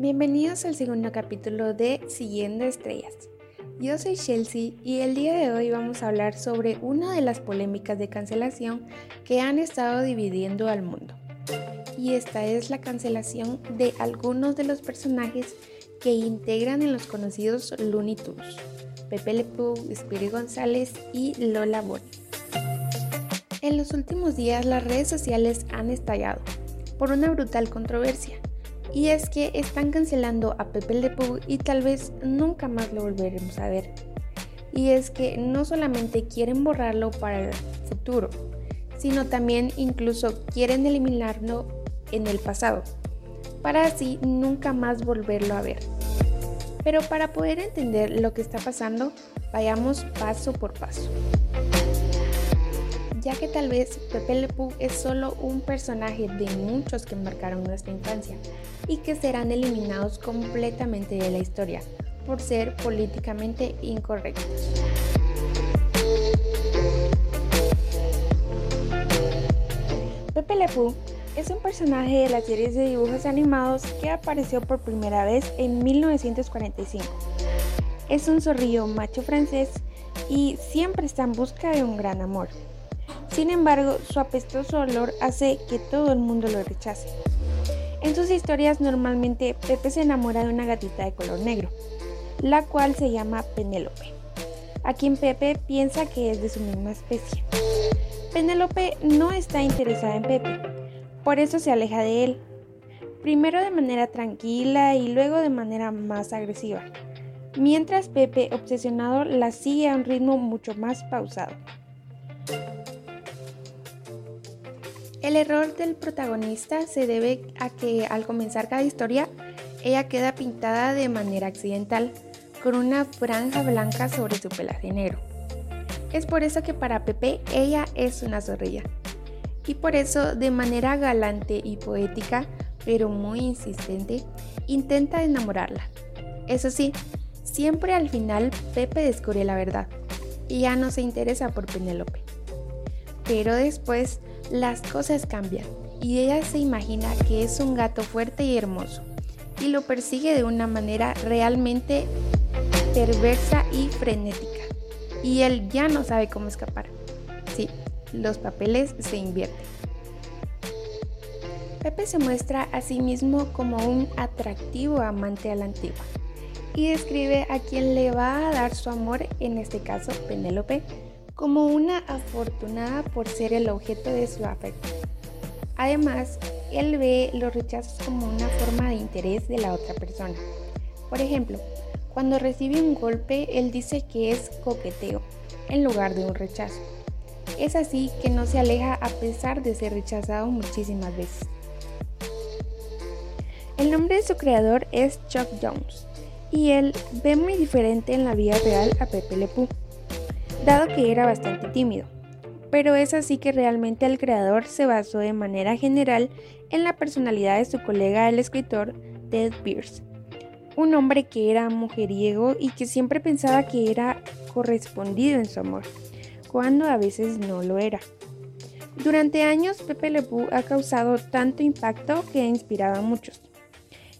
Bienvenidos al segundo capítulo de Siguiendo Estrellas. Yo soy Chelsea y el día de hoy vamos a hablar sobre una de las polémicas de cancelación que han estado dividiendo al mundo. Y esta es la cancelación de algunos de los personajes que integran en los conocidos Looney Tunes, Pepe Le Pew, Spirit González y Lola Bonnie. En los últimos días las redes sociales han estallado por una brutal controversia y es que están cancelando a Pepe Le Pew y tal vez nunca más lo volveremos a ver. Y es que no solamente quieren borrarlo para el futuro, sino también incluso quieren eliminarlo en el pasado, para así nunca más volverlo a ver. Pero para poder entender lo que está pasando, vayamos paso por paso. Ya que tal vez Pepe Le Pew es solo un personaje de muchos que marcaron nuestra infancia y que serán eliminados completamente de la historia por ser políticamente incorrectos. Pepe Le Pew es un personaje de las series de dibujos animados que apareció por primera vez en 1945. Es un zorrillo macho francés y siempre está en busca de un gran amor. Sin embargo, su apestoso olor hace que todo el mundo lo rechace. En sus historias normalmente Pepe se enamora de una gatita de color negro, la cual se llama Penélope, a quien Pepe piensa que es de su misma especie. Penélope no está interesada en Pepe, por eso se aleja de él, primero de manera tranquila y luego de manera más agresiva, mientras Pepe, obsesionado, la sigue a un ritmo mucho más pausado. El error del protagonista se debe a que al comenzar cada historia, ella queda pintada de manera accidental, con una franja blanca sobre su pelaje negro. Es por eso que para Pepe ella es una zorrilla. Y por eso, de manera galante y poética, pero muy insistente, intenta enamorarla. Eso sí, siempre al final Pepe descubre la verdad y ya no se interesa por Penélope. Pero después las cosas cambian y ella se imagina que es un gato fuerte y hermoso y lo persigue de una manera realmente perversa y frenética. Y él ya no sabe cómo escapar. Sí, los papeles se invierten. Pepe se muestra a sí mismo como un atractivo amante a la antigua y describe a quien le va a dar su amor, en este caso Penélope, como una afortunada por ser el objeto de su afecto. Además, él ve los rechazos como una forma de interés de la otra persona. Por ejemplo, cuando recibe un golpe, él dice que es coqueteo en lugar de un rechazo. Es así que no se aleja a pesar de ser rechazado muchísimas veces. El nombre de su creador es Chuck Jones y él ve muy diferente en la vida real a Pepe Le Pew dado que era bastante tímido. Pero es así que realmente el creador se basó de manera general en la personalidad de su colega el escritor Ted Pierce, un hombre que era mujeriego y que siempre pensaba que era correspondido en su amor, cuando a veces no lo era. Durante años Pepe Le Pew ha causado tanto impacto que ha inspirado a muchos.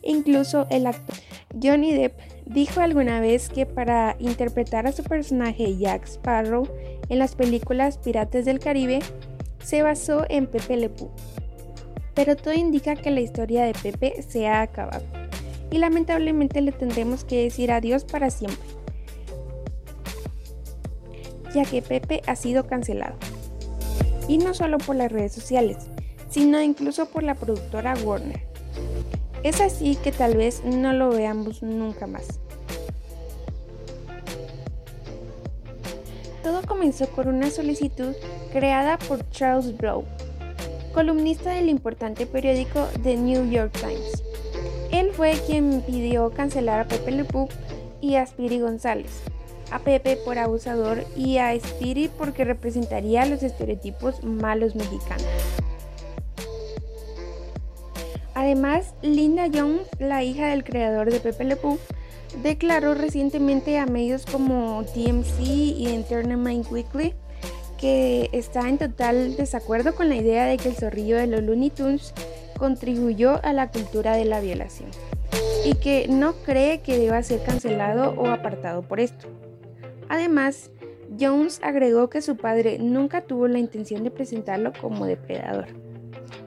Incluso el actor Johnny Depp dijo alguna vez que para interpretar a su personaje Jack Sparrow en las películas Pirates del Caribe, se basó en Pepe Le Pew. Pero todo indica que la historia de Pepe se ha acabado y lamentablemente le tendremos que decir adiós para siempre, ya que Pepe ha sido cancelado. Y no solo por las redes sociales, sino incluso por la productora Warner es así que tal vez no lo veamos nunca más. Todo comenzó con una solicitud creada por Charles Blow, columnista del importante periódico The New York Times. Él fue quien pidió cancelar a Pepe Le Pew y a Spiri González, a Pepe por abusador y a Spiri porque representaría los estereotipos malos mexicanos. Además, Linda Jones, la hija del creador de Pepe Le Pew, declaró recientemente a medios como TMC y Entertainment Weekly que está en total desacuerdo con la idea de que el zorrillo de los Looney Tunes contribuyó a la cultura de la violación. y que no cree que deba ser cancelado o apartado por esto. Además, Jones agregó que su padre nunca tuvo la intención de presentarlo como depredador.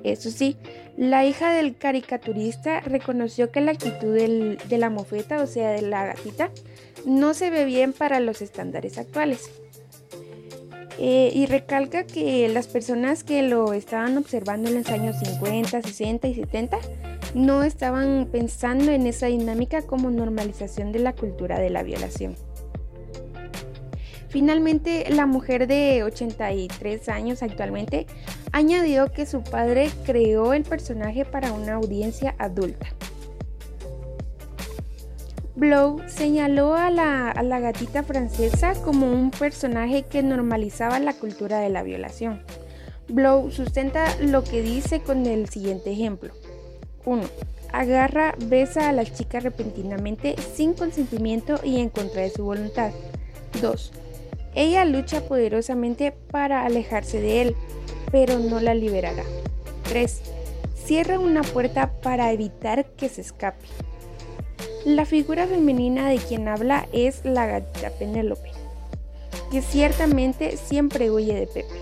Eso sí, la hija del caricaturista reconoció que la actitud de la mofeta, o sea, de la gatita, no se ve bien para los estándares actuales. Eh, y recalca que las personas que lo estaban observando en los años 50, 60 y 70 no estaban pensando en esa dinámica como normalización de la cultura de la violación. Finalmente, la mujer de 83 años actualmente añadió que su padre creó el personaje para una audiencia adulta. Blow señaló a la, a la, gatita francesa como un personaje que normalizaba la cultura de la violación. Blow sustenta lo que dice con el siguiente ejemplo. 1. Agarra, besa a la chica repentinamente sin consentimiento y en contra de su voluntad. 2. Ella lucha poderosamente para alejarse de él, pero no la liberará. 3. Cierra una puerta para evitar que se escape. La figura femenina de quien habla es la gatita Penélope, que ciertamente siempre huye de Pepe.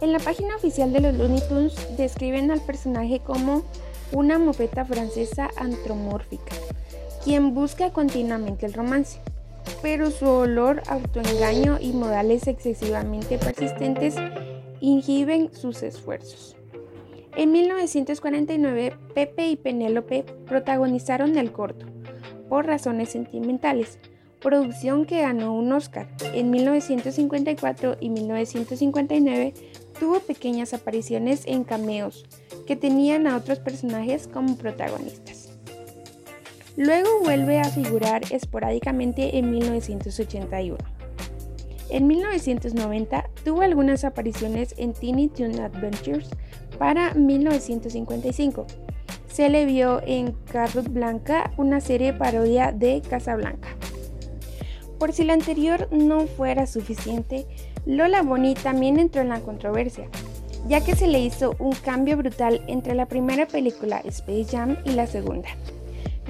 En la página oficial de los Looney Tunes describen al personaje como una mofeta francesa antromórfica, quien busca continuamente el romance, pero su olor, autoengaño y modales excesivamente persistentes inhiben sus esfuerzos. En 1949, Pepe y Penélope protagonizaron el corto, por razones sentimentales, producción que ganó un Oscar. En 1954 y 1959 tuvo pequeñas apariciones en cameos, que tenían a otros personajes como protagonistas. Luego vuelve a figurar esporádicamente en 1981. En 1990 tuvo algunas apariciones en Teeny Toon Adventures para 1955. Se le vio en Carrot Blanca, una serie parodia de Casablanca. Por si la anterior no fuera suficiente, Lola Bonnie también entró en la controversia, ya que se le hizo un cambio brutal entre la primera película Space Jam y la segunda,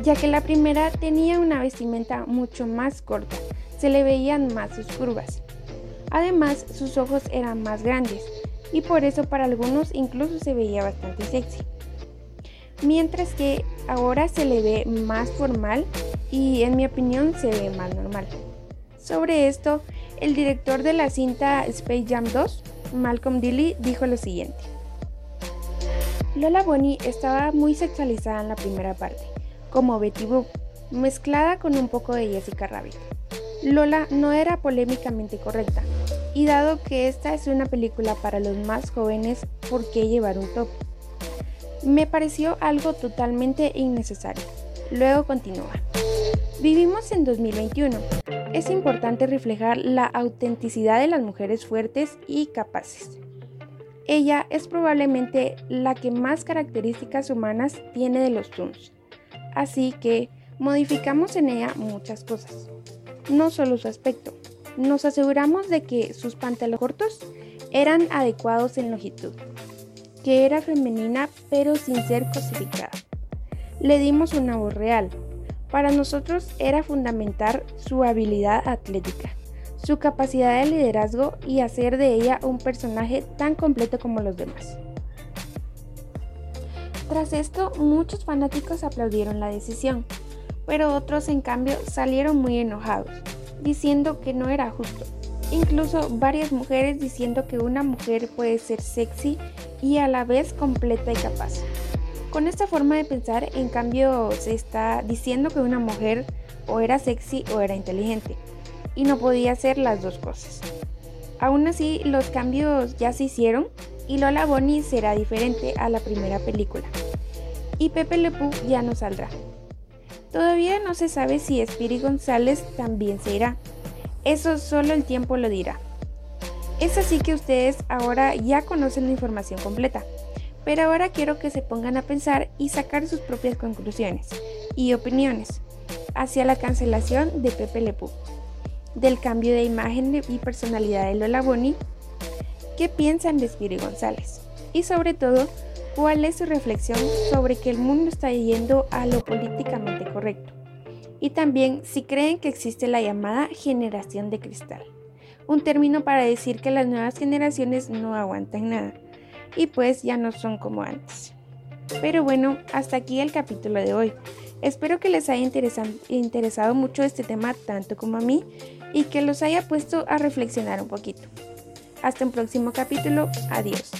ya que la primera tenía una vestimenta mucho más corta, se le veían más sus curvas. Además, sus ojos eran más grandes y por eso para algunos incluso se veía bastante sexy. Mientras que ahora se le ve más formal y en mi opinión se ve más normal. Sobre esto, el director de la cinta Space Jam 2 Malcolm Dilly dijo lo siguiente. Lola Bonnie estaba muy sexualizada en la primera parte, como Betty Boop, mezclada con un poco de Jessica Rabbit. Lola no era polémicamente correcta, y dado que esta es una película para los más jóvenes, ¿por qué llevar un top? Me pareció algo totalmente innecesario. Luego continúa. Vivimos en 2021. Es importante reflejar la autenticidad de las mujeres fuertes y capaces. Ella es probablemente la que más características humanas tiene de los Toons. Así que modificamos en ella muchas cosas. No solo su aspecto. Nos aseguramos de que sus pantalones cortos eran adecuados en longitud, que era femenina pero sin ser cosificada. Le dimos una voz real, para nosotros era fundamental su habilidad atlética, su capacidad de liderazgo y hacer de ella un personaje tan completo como los demás. Tras esto, muchos fanáticos aplaudieron la decisión, pero otros en cambio salieron muy enojados, diciendo que no era justo. Incluso varias mujeres diciendo que una mujer puede ser sexy y a la vez completa y capaz. Con esta forma de pensar, en cambio, se está diciendo que una mujer o era sexy o era inteligente, y no podía ser las dos cosas. Aún así, los cambios ya se hicieron y Lola Bonnie será diferente a la primera película. Y Pepe Le Pew ya no saldrá. Todavía no se sabe si Spiri González también se irá. Eso solo el tiempo lo dirá. Es así que ustedes ahora ya conocen la información completa. Pero ahora quiero que se pongan a pensar y sacar sus propias conclusiones y opiniones hacia la cancelación de Pepe Le del cambio de imagen y personalidad de Lola Bonnie, qué piensan de Spiri González y sobre todo cuál es su reflexión sobre que el mundo está yendo a lo políticamente correcto. Y también si creen que existe la llamada generación de cristal, un término para decir que las nuevas generaciones no aguantan nada y pues ya no son como antes. Pero bueno, hasta aquí el capítulo de hoy. Espero que les haya interesado mucho este tema tanto como a mí y que los haya puesto a reflexionar un poquito. Hasta un próximo capítulo. Adiós.